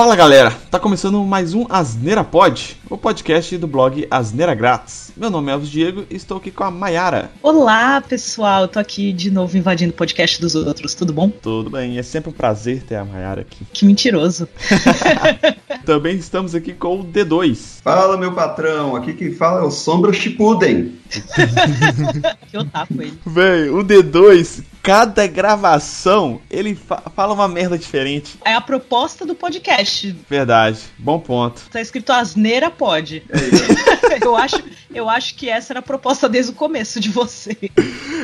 Fala galera, tá começando mais um Asneira Pod, o podcast do blog Asneira Grátis. Meu nome é Elvis Diego e estou aqui com a Mayara. Olá pessoal, tô aqui de novo invadindo o podcast dos outros, tudo bom? Tudo bem, é sempre um prazer ter a Mayara aqui. Que mentiroso. Também estamos aqui com o D2. Fala meu patrão, aqui quem fala é o Sombra Chipuden. que otaku ele. Véi, o D2 cada gravação ele fa fala uma merda diferente. É a proposta do podcast. Verdade, bom ponto. Tá escrito asneira pode. É eu, acho, eu acho que essa era a proposta desde o começo de você.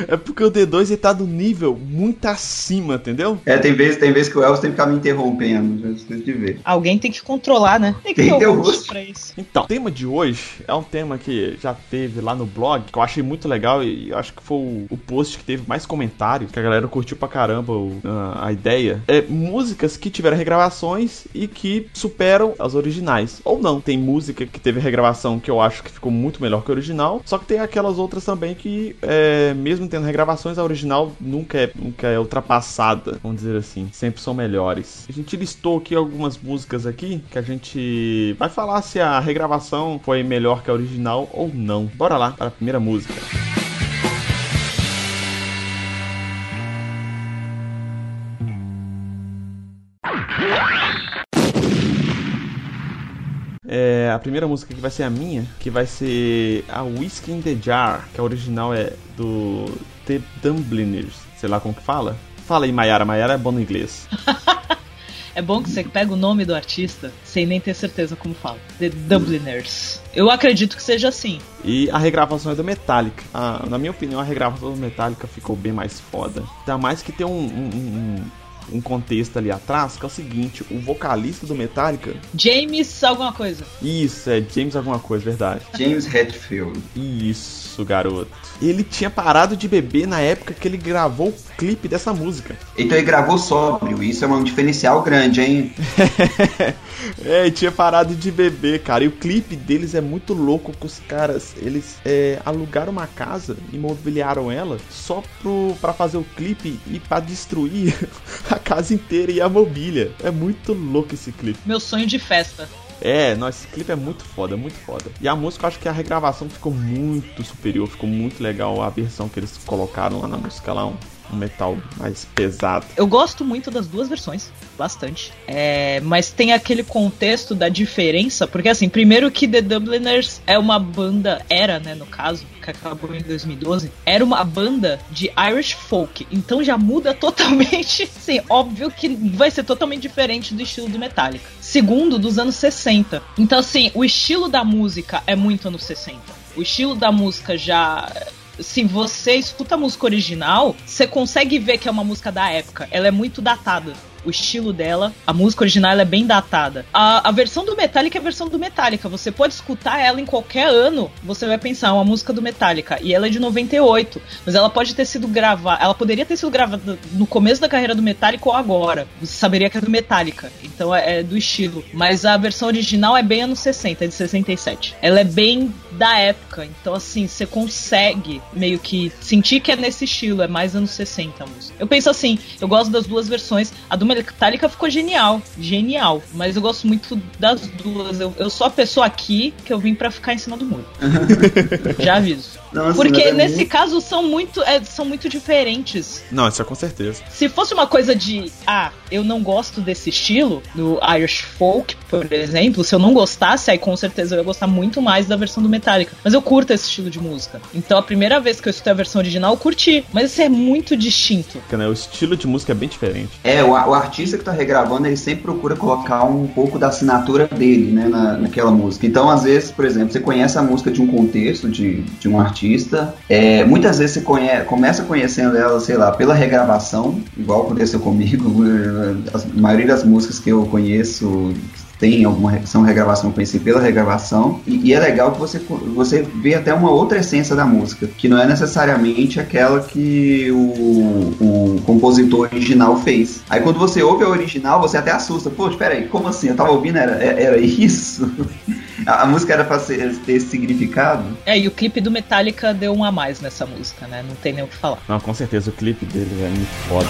É porque o D2 ele tá do nível muito acima, entendeu? É, tem vezes, tem vezes que o Elvis tem que ficar me interrompendo, de ver. Alguém tem que controlar, né? Tem que tem ter um host pra isso. Então, o tema de hoje é um tema que já teve lá no blog, que eu achei muito legal e eu acho que foi o, o post que teve mais comentários que a galera curtiu pra caramba o, a, a, ideia, é músicas que tiveram regravações e que superam as originais. Ou não, tem música que teve regravação que eu acho que ficou muito melhor que a original, só que tem aquelas outras também que, é, mesmo tendo regravações, a original nunca é, nunca é ultrapassada, vamos dizer assim. Sempre são melhores. A gente listou aqui algumas músicas aqui que a gente vai falar se a regravação foi melhor que a original ou não. Bora lá para a primeira música. A primeira música que vai ser a minha, que vai ser a Whiskey in the Jar, que a original é do The Dubliners, sei lá como que fala. Fala aí, Mayara. Mayara é bom no inglês. é bom que você pega o nome do artista sem nem ter certeza como fala. The Dubliners. Eu acredito que seja assim. E a regravação é do Metallica. Ah, na minha opinião, a regravação do Metallica ficou bem mais foda. Ainda mais que tem um, um, um um contexto ali atrás, que é o seguinte, o vocalista do Metallica... James alguma coisa. Isso, é James alguma coisa, verdade. James Hetfield. Isso, garoto. Ele tinha parado de beber na época que ele gravou o clipe dessa música. Então ele gravou sóbrio, isso é um diferencial grande, hein? é, ele tinha parado de beber, cara. E o clipe deles é muito louco que os caras, eles é, alugaram uma casa, imobiliaram ela só pro, pra fazer o clipe e para destruir a casa inteira e a mobília. É muito louco esse clipe. Meu sonho de festa. É, nossa, esse clipe é muito foda, muito foda. E a música, eu acho que a regravação ficou muito superior, ficou muito legal a versão que eles colocaram lá na música lá, um, um metal mais pesado. Eu gosto muito das duas versões, bastante. É, mas tem aquele contexto da diferença, porque assim, primeiro que The Dubliners é uma banda, era, né, no caso, que acabou em 2012, era uma banda de Irish folk. Então já muda totalmente. Sim, óbvio que vai ser totalmente diferente do estilo do Metallica. Segundo, dos anos 60. Então, assim, o estilo da música é muito anos 60. O estilo da música já se você escuta a música original, você consegue ver que é uma música da época. Ela é muito datada o estilo dela. A música original é bem datada. A, a versão do Metallica é a versão do Metallica. Você pode escutar ela em qualquer ano. Você vai pensar, é uma música do Metallica. E ela é de 98. Mas ela pode ter sido gravada. Ela poderia ter sido gravada no começo da carreira do Metallica ou agora. Você saberia que é do Metallica. Então é, é do estilo. Mas a versão original é bem anos 60, é de 67. Ela é bem da época. Então, assim, você consegue meio que sentir que é nesse estilo. É mais anos 60 a música. Eu penso assim, eu gosto das duas versões. A do Metallica ficou genial, genial. Mas eu gosto muito das duas. Eu, eu sou a pessoa aqui que eu vim para ficar em cima do muro. Já aviso. Nossa, Porque é nesse muito... caso são muito, é, são muito diferentes. Não, isso é com certeza. Se fosse uma coisa de, ah, eu não gosto desse estilo, do Irish Folk, por exemplo, se eu não gostasse, aí com certeza eu ia gostar muito mais da versão do Metallica. Mas eu curto esse estilo de música. Então a primeira vez que eu escutei a versão original, eu curti. Mas isso é muito distinto. Né? O estilo de música é bem diferente. É, o, o artista que tá regravando, ele sempre procura colocar um pouco da assinatura dele, né, na, naquela música. Então, às vezes, por exemplo, você conhece a música de um contexto, de, de um artista artista. É, muitas vezes você começa conhecendo ela, sei lá, pela regravação, igual aconteceu comigo. A maioria das músicas que eu conheço tem alguma são regravação conhecida pela regravação e, e, é legal que você você vê até uma outra essência da música que não é necessariamente aquela que o, o compositor original fez. Aí quando você ouve a original você até assusta pô espera aí como assim? Eu tava ouvindo era, é, era isso? A, a música era pra ser, ter esse significado? É e o clipe do Metallica deu um a mais nessa música né? Não tem nem o que falar. Não com certeza o clipe dele é muito foda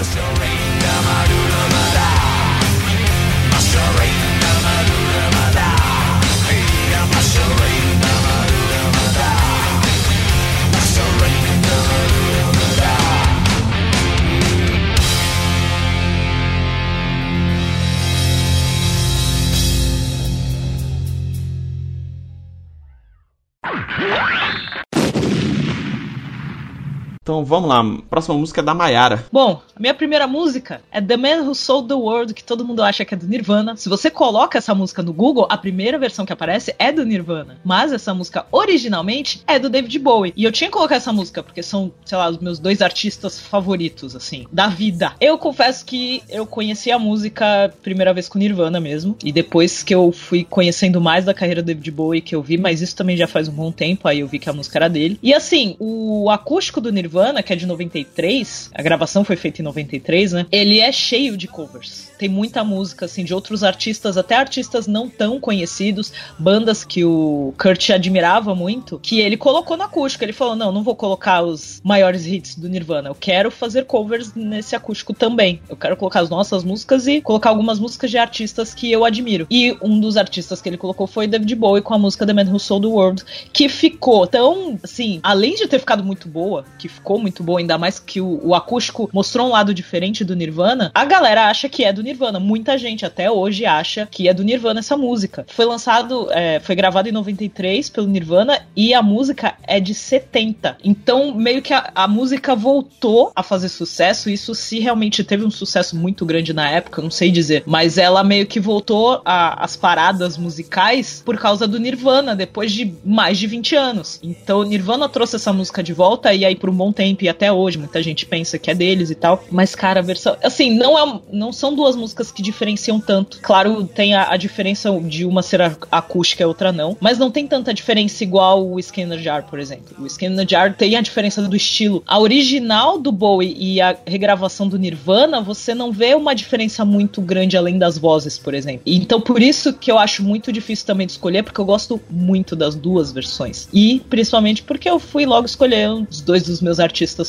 Então vamos lá, próxima música é da Mayara. Bom, a minha primeira música é The Man Who Sold the World, que todo mundo acha que é do Nirvana. Se você coloca essa música no Google, a primeira versão que aparece é do Nirvana. Mas essa música originalmente é do David Bowie. E eu tinha que colocar essa música porque são, sei lá, os meus dois artistas favoritos, assim, da vida. Eu confesso que eu conheci a música primeira vez com Nirvana mesmo. E depois que eu fui conhecendo mais da carreira do David Bowie, que eu vi, mas isso também já faz um bom tempo, aí eu vi que a música era dele. E assim, o acústico do Nirvana Nirvana, que é de 93, a gravação foi feita em 93, né? Ele é cheio de covers. Tem muita música, assim, de outros artistas, até artistas não tão conhecidos, bandas que o Kurt admirava muito, que ele colocou no acústico. Ele falou: não, não vou colocar os maiores hits do Nirvana, eu quero fazer covers nesse acústico também. Eu quero colocar as nossas músicas e colocar algumas músicas de artistas que eu admiro. E um dos artistas que ele colocou foi David Bowie com a música The Man Who Sold the World, que ficou tão, assim, além de ter ficado muito boa, que ficou ficou muito boa, ainda mais que o, o, acústico mostrou um lado diferente do Nirvana, a galera acha que é do Nirvana. Muita gente até hoje acha que é do Nirvana essa música. Foi lançado, é, foi gravado em 93 pelo Nirvana e a música é de 70. Então, meio que a, a música voltou a fazer sucesso. Isso se realmente teve um sucesso muito grande na época, não sei dizer. Mas ela meio que voltou às paradas musicais por causa do Nirvana, depois de mais de 20 anos. Então, Nirvana trouxe essa música de volta e aí, por um bom tempo e até hoje muita gente pensa que é deles e tal. Mas, cara, a versão. Assim, não, é, não são duas músicas que diferenciam tanto. Claro, tem a, a diferença de uma ser acústica e outra não. Mas não tem tanta diferença igual o Skinner Jar, por exemplo. O Skinner Jar tem a diferença do estilo. A original do Bowie e a regravação do Nirvana, você não vê uma diferença muito grande além das vozes, por exemplo. Então, por isso que eu acho muito difícil também de escolher, porque eu gosto muito das duas versões. E principalmente porque eu fui logo escolher os dois dos meus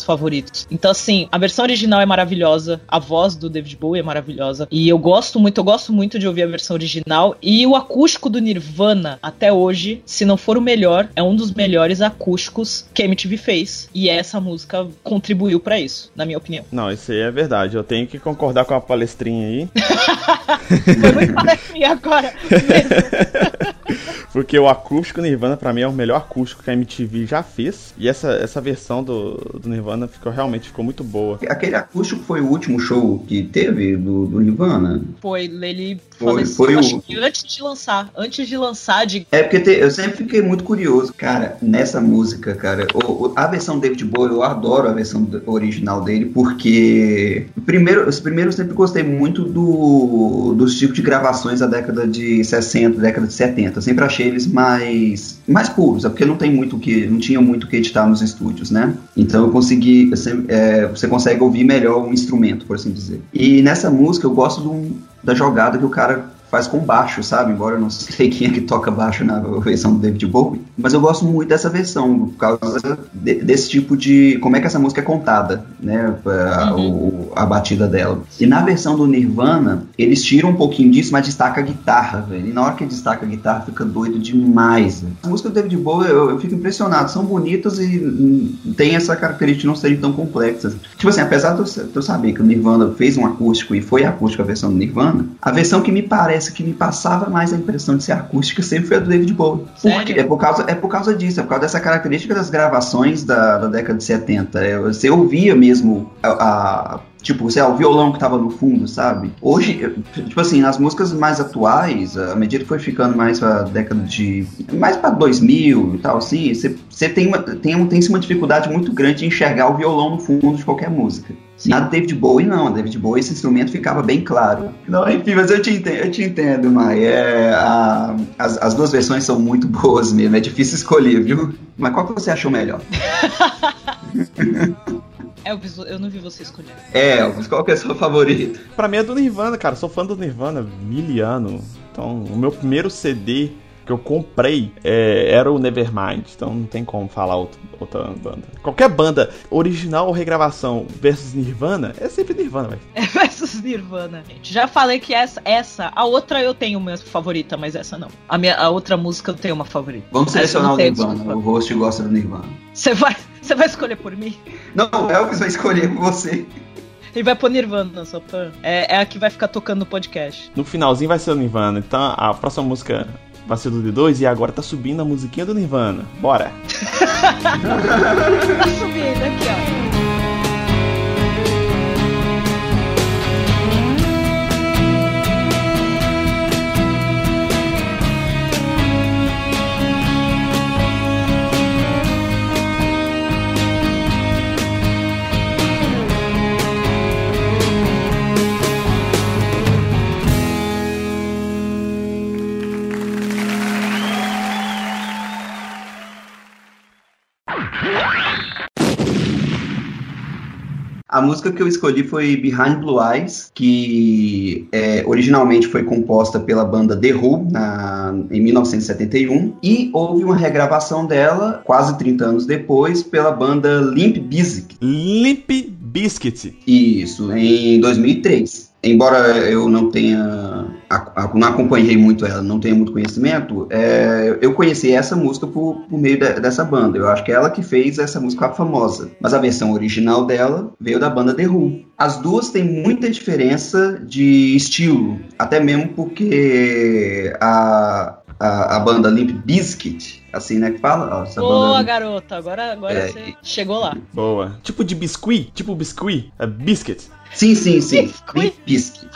favoritos. Então, assim, a versão original é maravilhosa, a voz do David Bowie é maravilhosa. E eu gosto muito, eu gosto muito de ouvir a versão original. E o acústico do Nirvana, até hoje, se não for o melhor, é um dos melhores acústicos que a MTV fez. E essa música contribuiu para isso, na minha opinião. Não, isso aí é verdade. Eu tenho que concordar com a palestrinha aí. Foi muito palestrinha agora. Porque o acústico Nirvana, para mim, é o melhor acústico que a MTV já fez. E essa, essa versão do, do Nirvana ficou realmente ficou muito boa. Aquele acústico foi o último show que teve do, do Nirvana? Foi, ele foi, foi o... antes de lançar. Antes de lançar de. É porque te, eu sempre fiquei muito curioso, cara, nessa música, cara. O, a versão David Bowie, eu adoro a versão original dele, porque. Primeiro, primeiro eu sempre gostei muito do, dos tipos de gravações da década de 60, década de 70. Eu sempre achei eles mais, mais puros, é porque não tem muito que. não tinha muito que editar nos estúdios, né? Então eu consegui. Você, é, você consegue ouvir melhor o instrumento, por assim dizer. E nessa música eu gosto da jogada que o cara faz com baixo, sabe? Embora eu não sei quem é que toca baixo na versão do David Bowie, mas eu gosto muito dessa versão por causa de, desse tipo de como é que essa música é contada, né? A, uhum. o, a batida dela. E na versão do Nirvana eles tiram um pouquinho disso, mas destaca a guitarra, velho. E na hora que destaca a guitarra fica doido demais. Véio. As músicas do David Bowie eu, eu, fico impressionado, são bonitas e hum, tem essa característica de não serem tão complexas. Tipo assim, apesar de eu, de eu saber que o Nirvana fez um acústico e foi acústico a versão do Nirvana, a versão que me parece essa que me passava mais a impressão de ser acústica sempre foi a do David Bowie. Porque é por causa, é por causa disso, é por causa dessa característica das gravações da, da década de 70. É, você ouvia mesmo a, a Tipo, sei lá, o violão que tava no fundo, sabe? Hoje, tipo assim, nas músicas mais atuais, à medida que foi ficando mais pra década de. mais pra 2000 e tal, assim, você tem, uma, tem, tem uma dificuldade muito grande de enxergar o violão no fundo de qualquer música. Sim. Na David Bowie, não. A David Bowie, esse instrumento ficava bem claro. Não, enfim, mas eu te entendo, eu te entendo, Mai. É, a, as, as duas versões são muito boas mesmo. É difícil escolher, viu? Mas qual que você achou melhor? Elvis, eu não vi você escolher. É, qual que é o seu favorito? Pra mim é do Nirvana, cara. Sou fã do Nirvana, miliano. Então, o meu primeiro CD que eu comprei é, era o Nevermind, então não tem como falar outra, outra banda. Qualquer banda, original ou regravação versus Nirvana, é sempre Nirvana, velho. É versus Nirvana, gente. Já falei que essa, essa, a outra eu tenho minha favorita, mas essa não. A, minha, a outra música eu tenho uma favorita. Vamos selecionar o Nirvana, o host gosta do Nirvana. Você vai, você vai escolher por mim? Não, o Elvis vai escolher por você. Ele vai pôr Nirvana, só pra... É, é a que vai ficar tocando no podcast. No finalzinho vai ser o Nirvana. Então a próxima música vai ser do D2 e agora tá subindo a musiquinha do Nirvana. Bora! tá subindo aqui, ó. Música que eu escolhi foi Behind Blue Eyes, que é, originalmente foi composta pela banda The Who na, em 1971 e houve uma regravação dela quase 30 anos depois pela banda Limp Bizkit. Limp Bizkit. Isso, em 2003 embora eu não tenha não acompanhei muito ela, não tenha muito conhecimento, é, eu conheci essa música por, por meio de, dessa banda. Eu acho que é ela que fez essa música famosa. Mas a versão original dela veio da banda The Who. As duas têm muita diferença de estilo, até mesmo porque a, a, a banda Limp Bizkit, assim, né, que fala? Ó, essa Boa, banda... garota, agora, agora é, você chegou lá. Boa. Tipo de biscuit, tipo biscuit, é biscuit. Sim, sim, sim. Limp Bizkit.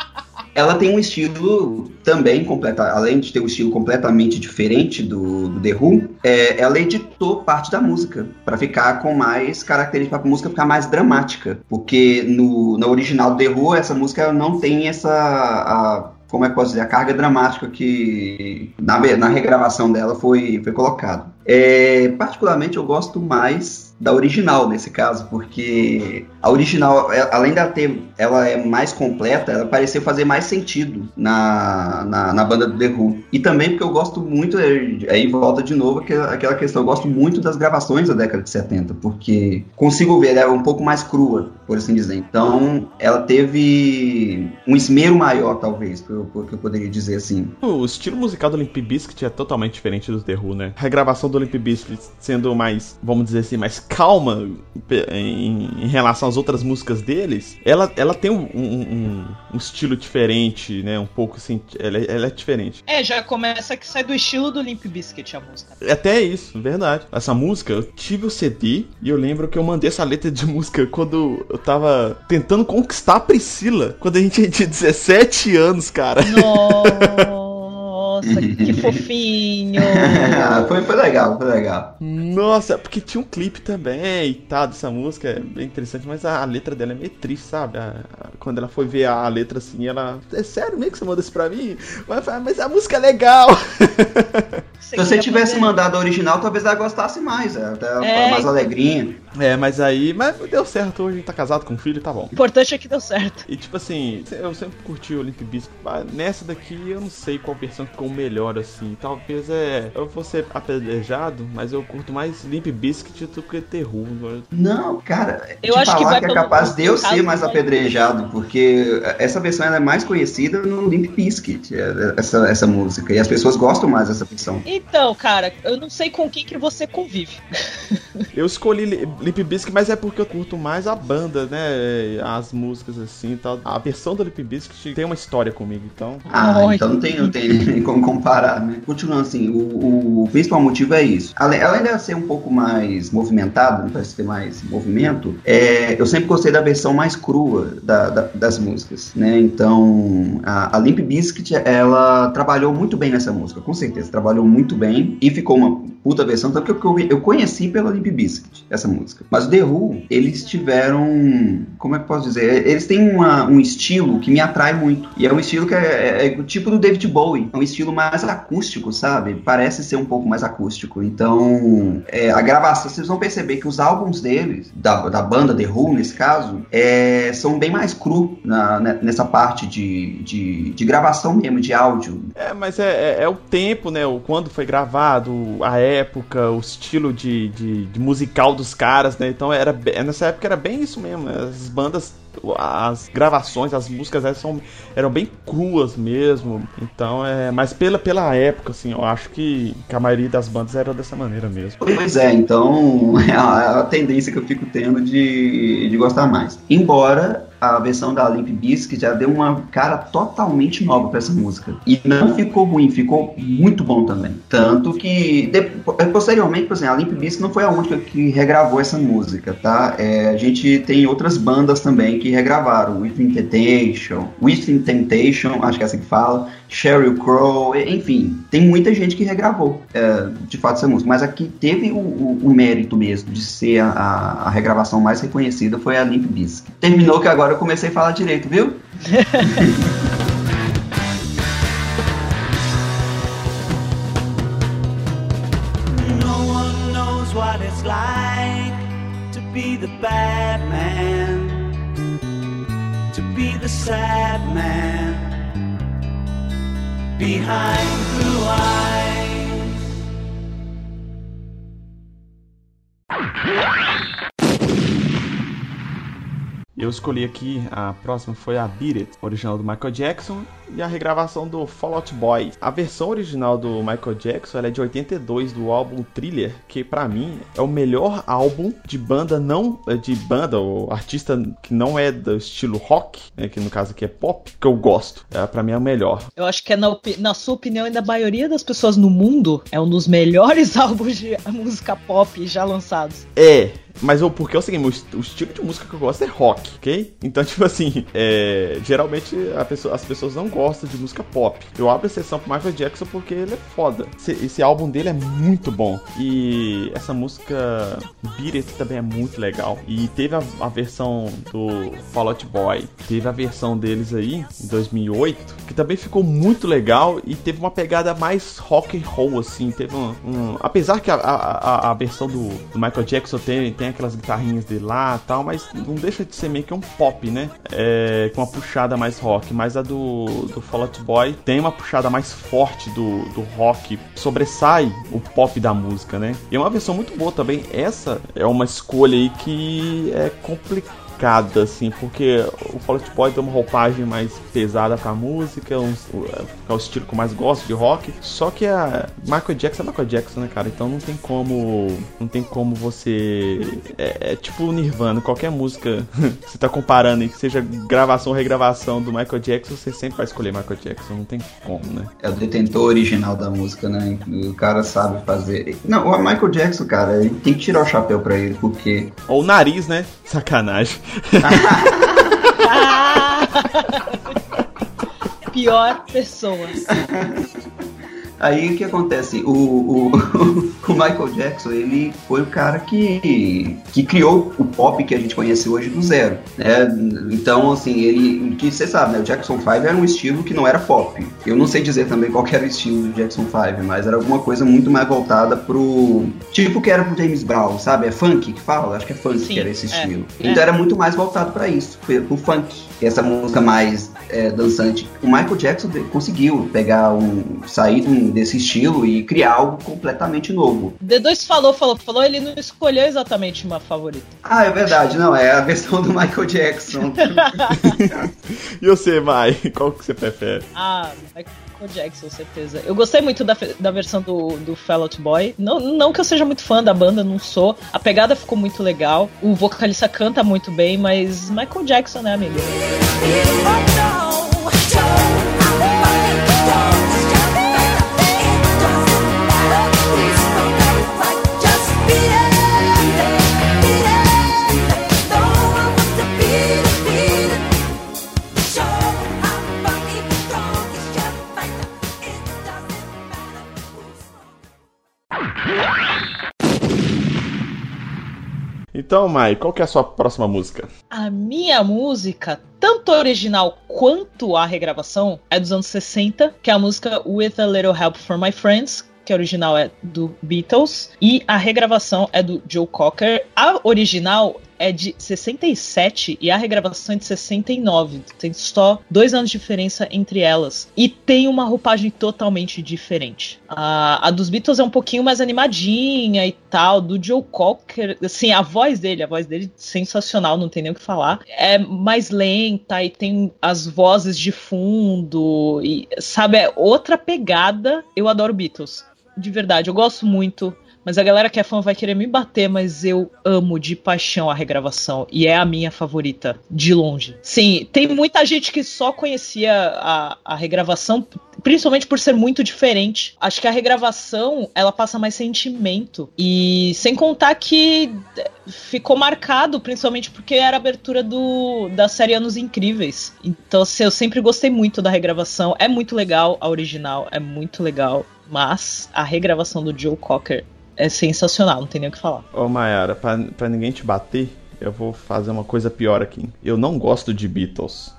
Ela tem um estilo também completa, além de ter um estilo completamente diferente do, do The Who, é, ela editou parte da música para ficar com mais características, para a música ficar mais dramática, porque no, no original do The Who essa música não tem essa a, como é que posso dizer, a carga dramática que na, na regravação dela foi, foi colocado. É, particularmente eu gosto mais da original nesse caso, porque a original, é, além da ter, ela é mais completa, ela pareceu fazer mais sentido na, na, na banda do The Who. E também porque eu gosto muito, aí é, é, volta de novo aquela questão, eu gosto muito das gravações da década de 70, porque consigo ver, ela é um pouco mais crua, por assim dizer. Então, ela teve um esmero maior, talvez, que eu, que eu poderia dizer assim. O estilo musical do Limp Bizkit é totalmente diferente do The Who, né? A regravação do Limp Bizkit sendo mais, vamos dizer assim, mais calma em, em, relação às outras músicas deles, ela, ela tem um, um, um estilo diferente, né? Um pouco assim, ela, ela, é diferente. É, já começa que sai do estilo do Limp Bizkit a música. Até isso, verdade. Essa música, eu tive o CD e eu lembro que eu mandei essa letra de música quando eu tava tentando conquistar a Priscila, quando a gente tinha 17 anos, cara. Nossa. Nossa, que fofinho! foi, foi legal, foi legal. Nossa, porque tinha um clipe também e tal dessa música, é bem interessante, mas a, a letra dela é meio triste, sabe? A, a, quando ela foi ver a, letra assim, ela. É sério mesmo que você mandou isso pra mim? Mas, mas a música é legal! Se você tivesse mandado a original, talvez ela gostasse mais, é, até é, mais alegrinha. É, mas aí. Mas deu certo, hoje a gente tá casado com um filho, tá bom. O importante é que deu certo. E tipo assim, eu sempre curti o Limp Bizkit. Nessa daqui eu não sei qual versão ficou melhor, assim. Talvez é. Eu vou ser apedrejado, mas eu curto mais Limp Bizkit do que Terror. Não, cara, eu acho que, vai que é capaz de eu ser mais apedrejado, porque essa versão é mais conhecida no Limp Bizkit, é, essa, essa música. E as pessoas gostam mais dessa versão. Então, cara, eu não sei com quem que você convive. eu escolhi Limp Bizkit, mas é porque eu curto mais a banda, né? As músicas assim e tal. A versão do Limp Bizkit tem uma história comigo, então. Ah, então não tem, não tem como comparar, né? Continuando assim, o, o principal motivo é isso. Além, além de ser um pouco mais movimentado, parece ter mais movimento, é, eu sempre gostei da versão mais crua da, da, das músicas, né? Então, a, a Limp Bizkit, ela trabalhou muito bem nessa música, com certeza. Trabalhou muito bem e ficou uma puta versão, tanto que eu, eu conheci pela Limp Bizkit, essa música. Mas o The Who, eles tiveram, como é que posso dizer? Eles têm uma, um estilo que me atrai muito. E é um estilo que é, é, é o tipo do David Bowie. É um estilo mais acústico, sabe? Parece ser um pouco mais acústico. Então, é, a gravação, vocês vão perceber que os álbuns deles, da, da banda The Who, nesse caso, é, são bem mais cru na, nessa parte de, de, de, gravação mesmo, de áudio. É, mas é, é, é, o tempo, né? O quando foi gravado, a época, o estilo de, de, de musical dos caras, né? Então era nessa época era bem isso mesmo. As bandas as gravações, as músicas elas são, eram bem cruas mesmo. Então é. Mas pela, pela época, assim, eu acho que, que a maioria das bandas era dessa maneira mesmo. Pois é, então é a, a tendência que eu fico tendo de, de gostar mais. Embora a versão da Limp Bizkit já deu uma cara totalmente nova para essa música. E não ficou ruim, ficou muito bom também. Tanto que, de, posteriormente, por exemplo, a Limp Bizkit não foi a única que regravou essa música, tá? É, a gente tem outras bandas também que regravaram. Within Temptation, Within Temptation, acho que é assim que fala, Sheryl Crow, enfim, tem muita gente que regravou, é, de fato, essa música. Mas aqui teve o, o, o mérito mesmo de ser a, a, regravação mais reconhecida foi a Limp Bizkit. Terminou que agora eu comecei a falar direito, viu? no one knows behind blue eyes. Eu escolhi aqui, a próxima foi a Beat It, original do Michael Jackson, e a regravação do Fall Out Boy. A versão original do Michael Jackson é de 82 do álbum Thriller, que para mim é o melhor álbum de banda não eh, de banda ou artista que não é do estilo rock, né, que no caso aqui é pop, que eu gosto. É, para mim é o melhor. Eu acho que é na, na sua opinião e da maioria das pessoas no mundo é um dos melhores álbuns de música pop já lançados. É, mas eu, porque é o seguinte, o estilo de música que eu gosto é rock, ok? Então, tipo assim, é, geralmente pessoa, as pessoas não gostam de música pop. Eu abro exceção pro Michael Jackson porque ele é foda. Esse, esse álbum dele é muito bom. E essa música Beat It também é muito legal. E teve a, a versão do Fall Out Boy, teve a versão deles aí, em 2008, que também ficou muito legal e teve uma pegada mais rock and roll, assim. Teve um. um apesar que a, a, a versão do, do Michael Jackson tem tem aquelas guitarrinhas dele lá tal, mas não deixa de ser meio que um pop, né? É, com uma puxada mais rock. Mas a do, do Fall Out Boy tem uma puxada mais forte do, do rock, sobressai o pop da música, né? E é uma versão muito boa também. Essa é uma escolha aí que é complicada complicada, assim, porque o Fall Out Boy tem uma roupagem mais pesada pra música, um, é o estilo que eu mais gosto de rock. Só que a Michael Jackson é Michael Jackson, né, cara? Então não tem como. Não tem como você. É, é tipo Nirvana, qualquer música você tá comparando aí, que seja gravação ou regravação do Michael Jackson, você sempre vai escolher Michael Jackson, não tem como, né? É o detentor original da música, né? O cara sabe fazer. Não, o Michael Jackson, cara, ele tem que tirar o chapéu pra ele, porque. Ou o nariz, né? Sacanagem. Pior pessoa. Aí o que acontece? O, o, o, Michael Jackson, ele foi o cara que, que criou o pop que a gente conhece hoje do zero. Né? Então, assim, ele. Que você sabe, né? O Jackson 5 era um estilo que não era pop. Eu não sei dizer também qual era o estilo do Jackson 5, mas era alguma coisa muito mais voltada pro. Tipo que era pro James Brown, sabe? É funk que fala? Acho que é funk Sim, que era esse é. estilo. É, então é. era muito mais voltado para isso, pro funk. Essa música mais é, dançante. O Michael Jackson conseguiu pegar um. sair desse estilo e criar algo completamente novo. D2 falou, falou, falou, ele não escolheu exatamente uma favorita. Ah, é verdade, não, é a versão do Michael Jackson. e você, Mai, qual que você prefere? Ah, Michael Jackson, certeza. Eu gostei muito da, da versão do, do Fall Out Boy. Não, não que eu seja muito fã da banda, não sou. A pegada ficou muito legal. O vocalista canta muito bem, mas Michael Jackson, né, amigo? Então, Mai, qual que é a sua próxima música? A minha música, tanto a original quanto a regravação, é dos anos 60, que é a música With a Little Help from My Friends, que a original é do Beatles, e a regravação é do Joe Cocker. A original é de 67 e a regravação é de 69. Tem só dois anos de diferença entre elas. E tem uma roupagem totalmente diferente. A, a dos Beatles é um pouquinho mais animadinha e tal. Do Joe Cocker, assim, a voz dele, a voz dele sensacional, não tem nem o que falar. É mais lenta e tem as vozes de fundo. E, sabe, é outra pegada. Eu adoro Beatles. De verdade, eu gosto muito. Mas a galera que é fã vai querer me bater, mas eu amo de paixão a regravação. E é a minha favorita, de longe. Sim, tem muita gente que só conhecia a, a regravação, principalmente por ser muito diferente. Acho que a regravação, ela passa mais sentimento. E sem contar que ficou marcado, principalmente porque era a abertura do, da série Anos Incríveis. Então, assim, eu sempre gostei muito da regravação. É muito legal a original, é muito legal. Mas a regravação do Joe Cocker é sensacional, não tem nem o que falar. Ô Mayara, pra, pra ninguém te bater, eu vou fazer uma coisa pior aqui. Eu não gosto de Beatles.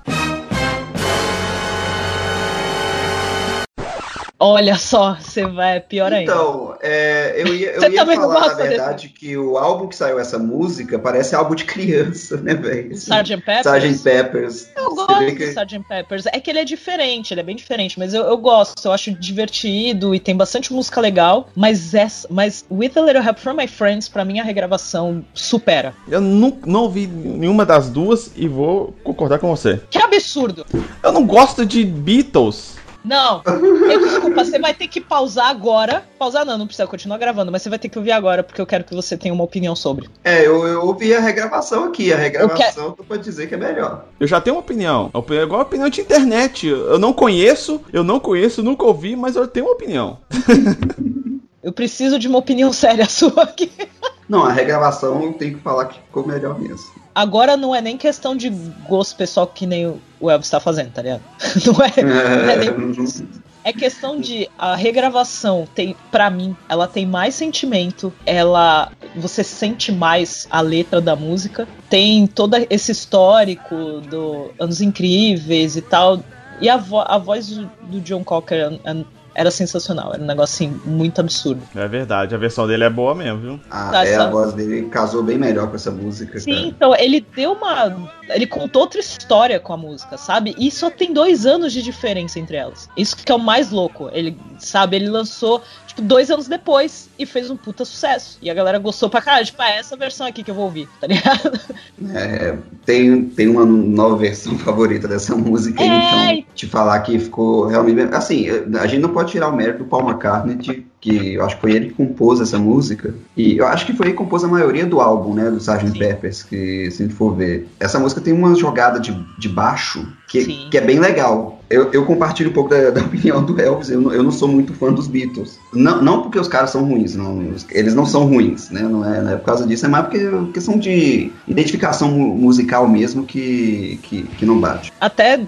Olha só, você vai pior ainda. Então, é, eu ia, eu Você ia não falar, na verdade, que o álbum que saiu essa música parece álbum de criança, né, velho? Sgt. Peppers? Sgt. Peppers. Eu Você gosto vê do que- Sgt. Peppers. É que ele é diferente, ele é bem diferente, mas eu, eu gosto, eu acho divertido e tem bastante música legal. Mas essa, mas With a Little Help from My Friends, pra mim a regravação supera. Eu não, não ouvi nenhuma das duas e vou concordar com você. Que absurdo! Eu não gosto de Beatles. Não, eu, desculpa, você vai ter que pausar agora. Pausar não, não precisa continuar gravando, mas você vai ter que ouvir agora, porque eu quero que você tenha uma opinião sobre. É, eu, eu ouvi a regravação aqui. A regravação, tu pode dizer que é melhor. Eu já tenho uma opinião- É igual a opinião de internet. Eu não conheço, eu não conheço, nunca ouvi, mas eu tenho uma opinião. Eu preciso de uma opinião séria sua aqui. Não, a regravação eu tenho que falar que ficou melhor mesmo. Agora não é nem questão de gosto pessoal que nem o Elvis tá fazendo, tá ligado? Não é, não é nem É questão de a regravação tem, para mim, ela tem mais sentimento, ela você sente mais a letra da música, tem todo esse histórico do anos incríveis e tal. E a, vo- a voz do, do John Cocker é- era sensacional, era um negócio assim muito absurdo. É verdade, a versão dele é boa mesmo, viu? Ah, Tá, é, a voz dele casou bem melhor com essa música, Sim, cara. então ele deu uma. Ele contou outra história com a música, sabe? E só tem dois anos de diferença entre elas. Isso que é o mais louco. Ele, sabe, ele lançou, tipo, dois anos depois e fez um puta sucesso. E a galera gostou pra caralho. Tipo, ah, essa versão aqui que eu vou ouvir, tá ligado? É, tem, tem uma nova versão favorita dessa música, É. então te falar que ficou realmente. Assim, a gente não pode tirar o mérito do Paul McCartney, de, que eu acho que foi ele que compôs essa música. E eu acho que foi ele que compôs a maioria do álbum, né? Do Sgt. Peppers, que se a gente for ver. Essa música tem uma jogada de, de baixo que, Sim. que é bem legal. Eu, eu compartilho um pouco da, da opinião do Elvis, eu, não- eu não sou muito fã dos Beatles. Não, não porque os caras são ruins, não, eles não são ruins, né? Não é, não é por causa disso, é mais porque questão de identificação mu- musical mesmo que, que, que não bate. Até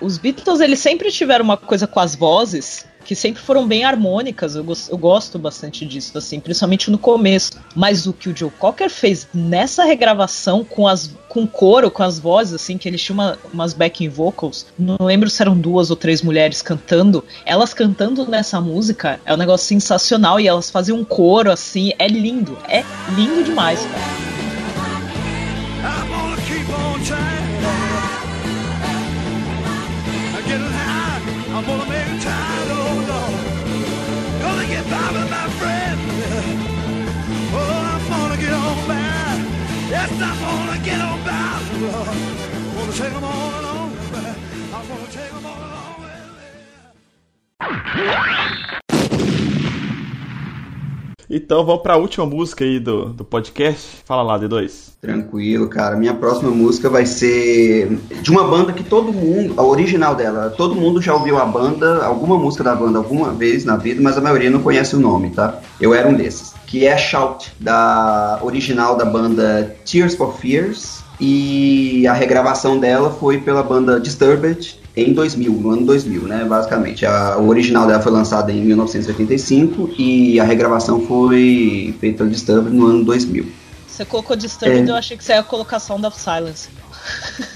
os Beatles, eles sempre tiveram uma coisa com as vozes que sempre foram bem harmônicas. Eu, eu gosto bastante disso, assim, principalmente no começo. Mas o que o Joe Cocker fez nessa regravação com as com coro, com as vozes, assim, que eles tinham uma- umas backing vocals. Não lembro se eram duas ou três mulheres cantando. Elas cantando nessa música é um negócio sensacional e elas faziam um coro assim. É lindo, é lindo demais, cara. I'm gonna With my friend. Oh, I'm gonna get on by. Yes, I'm gonna get on by, Lord. Gonna take 'em all along. I'm gonna take 'em all along. Então vamos pra última música aí do, do podcast. Fala lá, D2. Tranquilo, cara. Minha próxima música vai ser de uma banda que todo mundo, a original dela, todo mundo já ouviu a banda, alguma música da banda alguma vez na vida, mas a maioria não conhece o nome, tá? Eu era um desses. Que é Shout, da original da banda Tears for Fears. E a regravação dela foi pela banda Disturbed em 2000, no ano 2000, né, basicamente. A, o original dela foi lançada em 1985 e a regravação foi feita pela Disturbed no ano 2000. Você colocou Disturbed, É. eu achei que você ia colocar Sound of Silence.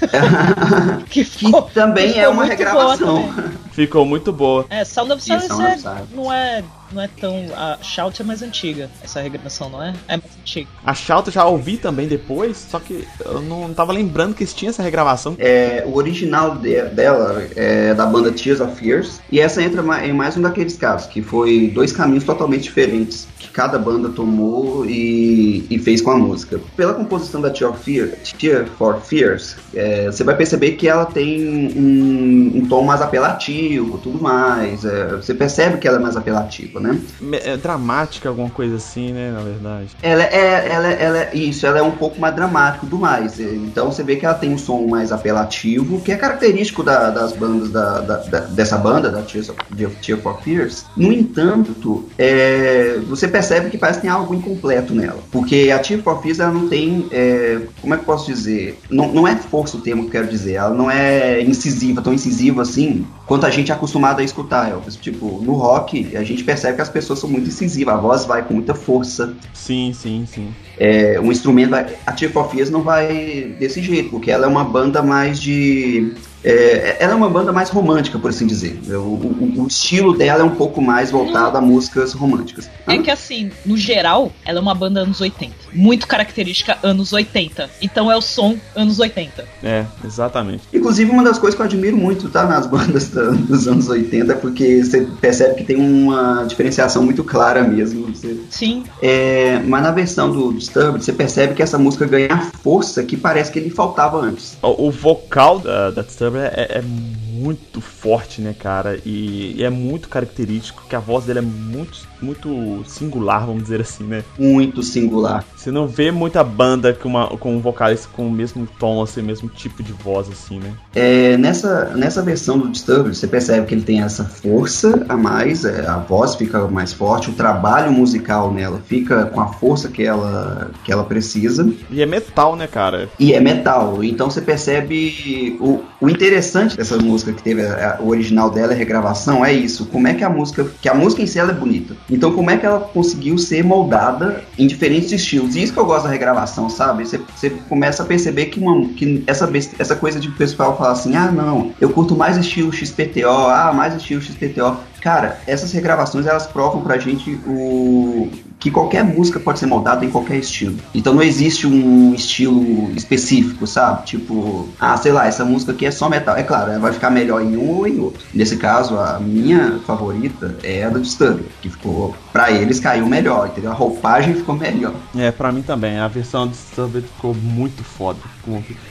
que que ficou, também ficou é uma regravação. Ficou muito boa. É, Sound of Silence Sound é- of Silence. não, é, não é tão. A Shout é mais antiga, essa regravação, não é? É mais antiga. A Shout eu já ouvi também depois, só que eu não tava lembrando que tinha essa regravação. É, o original de- dela é da banda Tears of Fears. E essa entra em mais um daqueles casos, que foi dois caminhos totalmente diferentes que cada banda tomou e, e fez com a música. Pela composição da Tear, Fear, Tear for Fears, é, você vai perceber que ela tem um, um tom mais apelativo, tudo mais. é, você percebe que ela é mais apelativa, né? É dramática, alguma coisa assim, né, na verdade. Ela é, ela, ela é- isso, ela é um pouco mais dramático do mais. Então você vê que ela tem um som mais apelativo, que é característico da- das bandas da, da- da- dessa banda, da de Tear for Fears. No entanto, é, você percebe que parece que tem algo incompleto nela. Porque a Tear for ela não tem. é, como é que eu posso dizer? Não, não é força o termo que eu quero dizer. Ela não é incisiva, tão incisiva assim, quanto a gente é acostumado a escutar, Elvis. Tipo, no rock, a gente percebe que as pessoas são muito incisivas, a voz vai com muita força. Sim, sim, sim. É, um instrumento. A Tear of Years não vai desse jeito, porque ela é uma banda mais de é, ela é uma banda mais romântica, por assim dizer. O, o, o, estilo dela é um pouco mais voltado a músicas românticas. É que assim, no geral, ela é uma banda anos 80. Muito característica anos 80. Então é o som anos 80. É, exatamente. Inclusive, uma das coisas que eu admiro muito, tá, nas bandas dos anos 80 é porque você percebe que tem uma diferenciação muito clara mesmo. Você... Sim. É, mas na versão do Disturbed, você percebe que essa música ganha força que parece que ele faltava antes. O, o vocal da, da Disturbed é, é, muito forte, né, cara? E, e, é muito característico, que a voz dele é muito, muito singular, vamos dizer assim, né? Muito singular. Você não vê muita banda com, uma, com um vocalista com o mesmo tom, assim, o mesmo tipo de voz, assim, né? É, nessa, nessa versão do Disturbed, você percebe que ele tem essa força a mais, é, a voz fica mais forte, o trabalho musical nela fica com a força que ela, que ela precisa. E é metal, né, cara? E é metal. Então você percebe o, o interessante dessa música que teve a, a, o original dela, a regravação, é isso. Como é que a música, que a música em si ela é bonita. Então como é que ela conseguiu ser moldada em diferentes estilos? E isso que eu gosto da regravação, sabe? Você, começa a perceber que, uma, que essa, essa coisa de pessoal falar assim, ah não, eu curto mais estilo XPTO, ah, mais estilo XPTO. Cara, essas regravações elas provam pra gente o que qualquer música pode ser moldada em qualquer estilo. Então não existe um estilo específico, sabe? Tipo, ah, sei lá, essa música aqui é só metal. É claro, ela vai ficar melhor em um ou em outro. Nesse caso, a minha favorita é a do Disturbed, que ficou, pra eles caiu melhor, entendeu? A roupagem ficou melhor. É, pra mim também. A versão do Disturbed ficou muito foda.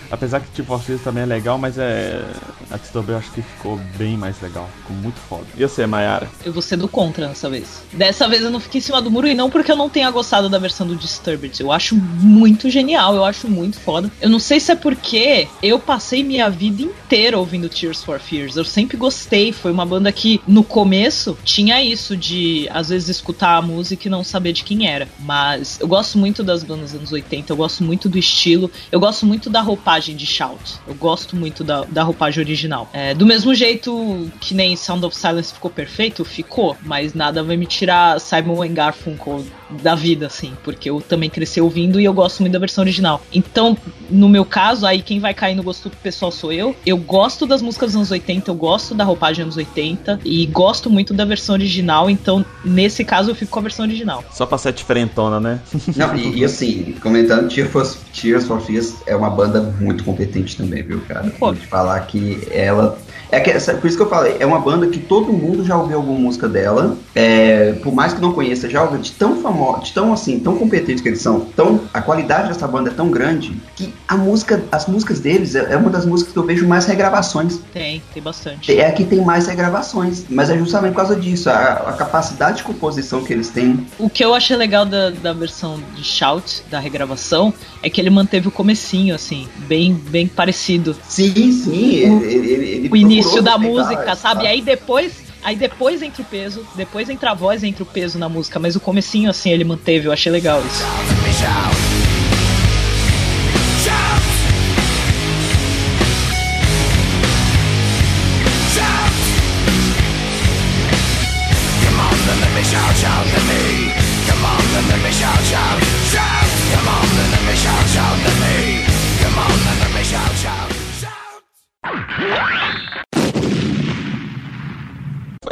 Apesar que tipo Forces também é legal, mas é. A Disturbed eu acho que ficou bem mais legal. Ficou muito foda. E você, Mayara? Eu vou ser do contra dessa vez. Dessa vez eu não fiquei em cima do muro e não porque eu não tenha gostado da versão do Disturbed. Eu acho muito genial, eu acho muito foda. Eu não sei se é porque eu passei minha vida inteira ouvindo Tears for Fears. Eu sempre gostei. Foi uma banda que no começo tinha isso de às vezes escutar a música e não saber de quem era. Mas eu gosto muito das bandas dos anos 80, eu gosto muito do estilo, eu gosto muito da roupagem de Shout. Eu gosto muito da, da roupagem original. É, do mesmo jeito que nem Sound of Silence ficou perfeito, ficou, mas nada vai me tirar Simon Garfunkel da vida, assim, porque eu também cresci ouvindo e eu gosto muito da versão original. Então, no meu caso, aí quem vai cair no gosto pessoal sou eu. Eu gosto das músicas dos anos 80, eu gosto da roupagem dos anos 80 e gosto muito da versão original, então nesse caso eu fico com a versão original. Só pra ser diferentona, né? Não, e, e assim, comentando, Tears for, Tears for Fears é uma banda muito competente também, viu, cara? Pode falar que ela é que, por isso que eu falei, é uma banda que todo mundo já ouviu alguma música dela. É, por mais que não conheça, já ouviu de tão famosa, de tão assim, tão competentes que eles são. Tão, a qualidade dessa banda é tão grande que a música, as músicas deles é, é uma das músicas que eu vejo mais regravações. Tem, tem bastante. É a que tem mais regravações. Mas é justamente por causa disso, a, a capacidade de composição que eles têm. O que eu achei legal da, da versão de Shout, da regravação, é que ele manteve o comecinho, assim, bem, bem parecido. Sim, sim. Ele, ele o início da música, sabe? Aí depois Aí depois entra o peso, depois entra a voz, entra o peso na música, mas o comecinho assim ele manteve, eu achei legal isso.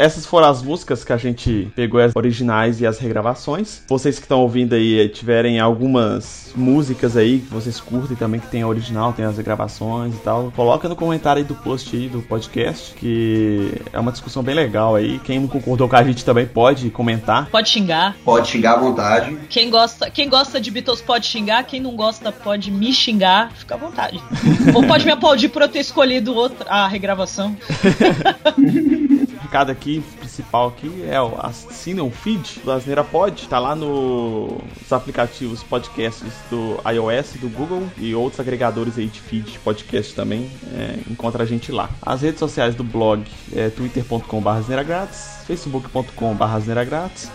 Essas foram as músicas que a gente pegou as originais e as regravações. Vocês que estão ouvindo aí tiverem algumas músicas aí que vocês curtem também, que tem a original, tem as regravações e tal, coloca no comentário aí do post aí do podcast, que é uma discussão bem legal aí. Quem não concordou com a gente também pode comentar. Pode xingar. Pode xingar à vontade. Quem gosta, quem gosta de Beatles pode xingar, quem não gosta pode me xingar, fica à vontade. Ou pode me aplaudir por eu ter escolhido outra, a regravação. recado aqui, principal aqui, é o assinem o feed do Asneira Pod. Tá lá no, nos aplicativos podcasts do iOS, do Google e outros agregadores aí de feed de podcast também. É, encontra a gente lá. As redes sociais do blog é twitter.com.br facebook.com.br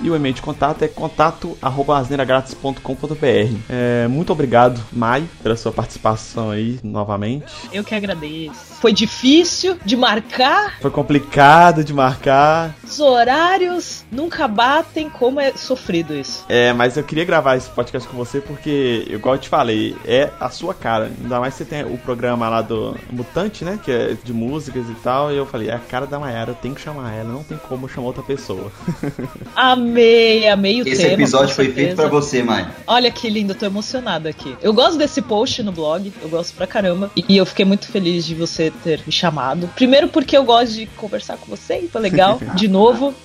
e o e-mail de contato é contato@asneiragratis.com.br. É, muito obrigado, Mai, pela sua participação aí novamente. Eu que agradeço. Foi difícil de marcar? Foi complicado de marcar. Sou horários nunca batem, como é sofrido isso. É, mas eu queria gravar esse podcast com você porque, igual eu te falei, é a sua cara. Ainda mais que você tem o programa lá do Mutante, né? Que é de músicas e tal. E eu falei, é a cara da Mayara, eu tenho que chamar ela, não tem como chamar outra pessoa. Amei, amei o Esse tema. episódio foi feito pra você, Mãe. Olha que lindo, eu tô emocionada aqui. Eu gosto desse post no blog, eu gosto pra caramba. E eu fiquei muito feliz de você ter me chamado. Primeiro porque eu gosto de conversar com você, e foi legal. De novo,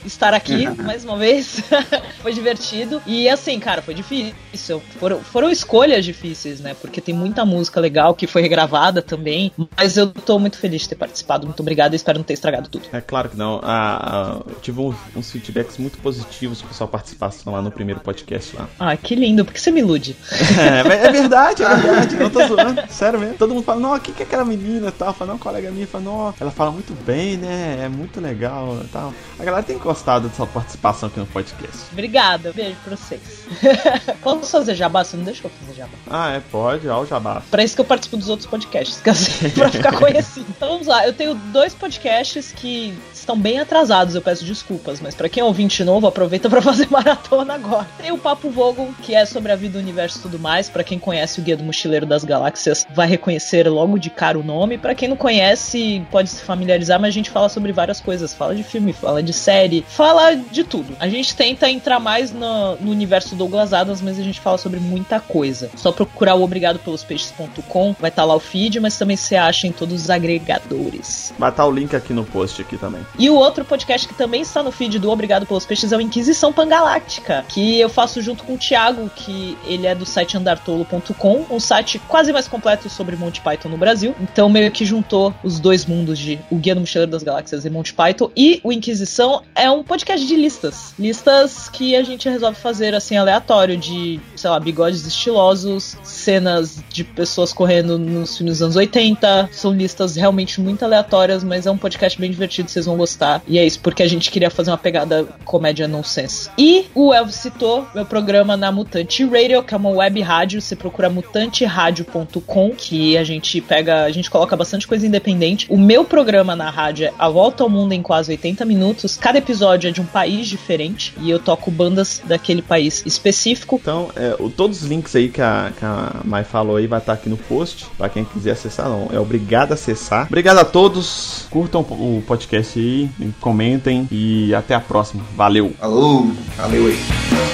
estar aqui mais uma vez. foi divertido. E assim, cara, foi difícil. Foram, foram escolhas difíceis, né? Porque tem muita música legal que foi regravada também. Mas eu tô muito feliz de ter participado. Muito obrigada e espero não ter estragado tudo. É claro que não. Ah, ah, eu tive uns, feedbacks muito positivos com a sua participação lá no primeiro podcast lá. Ah, que lindo, porque você me ilude. É, é verdade, é verdade. Não tô zoando. Sério mesmo. Todo mundo fala, não, o que, que é aquela menina e tal? Fala, não, colega minha fala, não, ela fala muito bem, né? É muito legal e tal. A galera tem gostado da sua participação aqui no podcast. Obrigada, beijo pra vocês. Posso fazer jabá? Você não deixou eu fazer jabá. Ah, é, pode, ó, o jabá. Pra isso que eu participo dos outros podcasts, quer dizer, pra ficar conhecido. Então vamos lá, eu tenho dois podcasts que estão bem atrasados, eu peço desculpas, mas pra quem é ouvinte novo, aproveita pra fazer maratona agora. Tem o Papo Vogon, que é sobre a vida, o universo e tudo mais. Pra quem conhece o Guia do Mochileiro das Galáxias, vai reconhecer logo de cara o nome. Pra quem não conhece, pode se familiarizar, mas a gente fala sobre várias coisas. Fala de filme, fala de série, fala de tudo. A gente tenta entrar mais no, no universo Douglas Adams, mas a gente fala sobre muita coisa. Só procurar o obrigado pelos peixes.com, vai estar lá o feed, mas também você acha em todos os agregadores. Vai estar o link aqui no post aqui também. E o outro podcast que também está no feed do Obrigado pelos Peixes é o Inquisição Pangaláctica, que eu faço junto com o Thiago, que ele é do site andartolo.com, um site quase mais completo sobre Monty Python no Brasil. Então meio que juntou os dois mundos de O Guia do Mochileiro das Galáxias e Monty Python. E o Inquisição é um podcast de listas. Listas que a gente resolve fazer assim aleatório, de, sei lá, bigodes estilosos, cenas de pessoas correndo nos filmes dos anos 80. São listas realmente muito aleatórias, mas é um podcast bem divertido, vocês vão gostar. E é isso, porque a gente queria fazer uma pegada comédia nonsense. E o Elvis citou meu programa na Mutante Radio, que é uma web rádio. Você procura mutanteradio.com, que a gente pega, a gente coloca bastante coisa independente. O meu programa na rádio é A Volta ao Mundo em quase 80 minutos. Cada episódio é de um país diferente e eu toco bandas daquele país específico. Então, é, o- todos os links aí que a, que a Mai falou aí vai estar aqui no post, pra quem quiser acessar, não. É obrigado a acessar. Obrigado a todos, curtam o podcast aí, comentem e até a próxima. Valeu! Alô, valeu aí.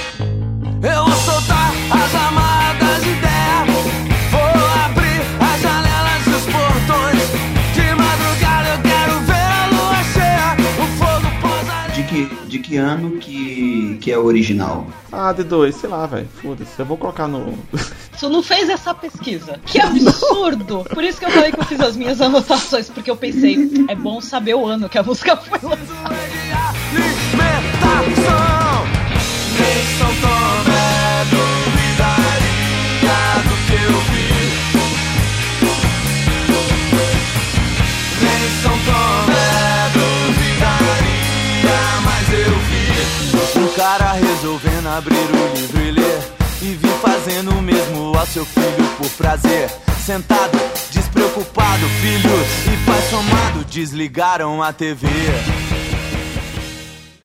Que, ano que, que é o original? Ah, D2, sei lá, velho. Foda-se. Eu vou colocar no. Tu não fez essa pesquisa. Que absurdo! Por isso que eu falei que eu fiz as minhas anotações, porque eu pensei, é bom saber o ano que a música foi lançada. Um cara resolvendo abrir o livro e ler. E vir fazendo o mesmo ao seu filho por prazer. Sentado, despreocupado, filhos e pai somado desligaram a TV.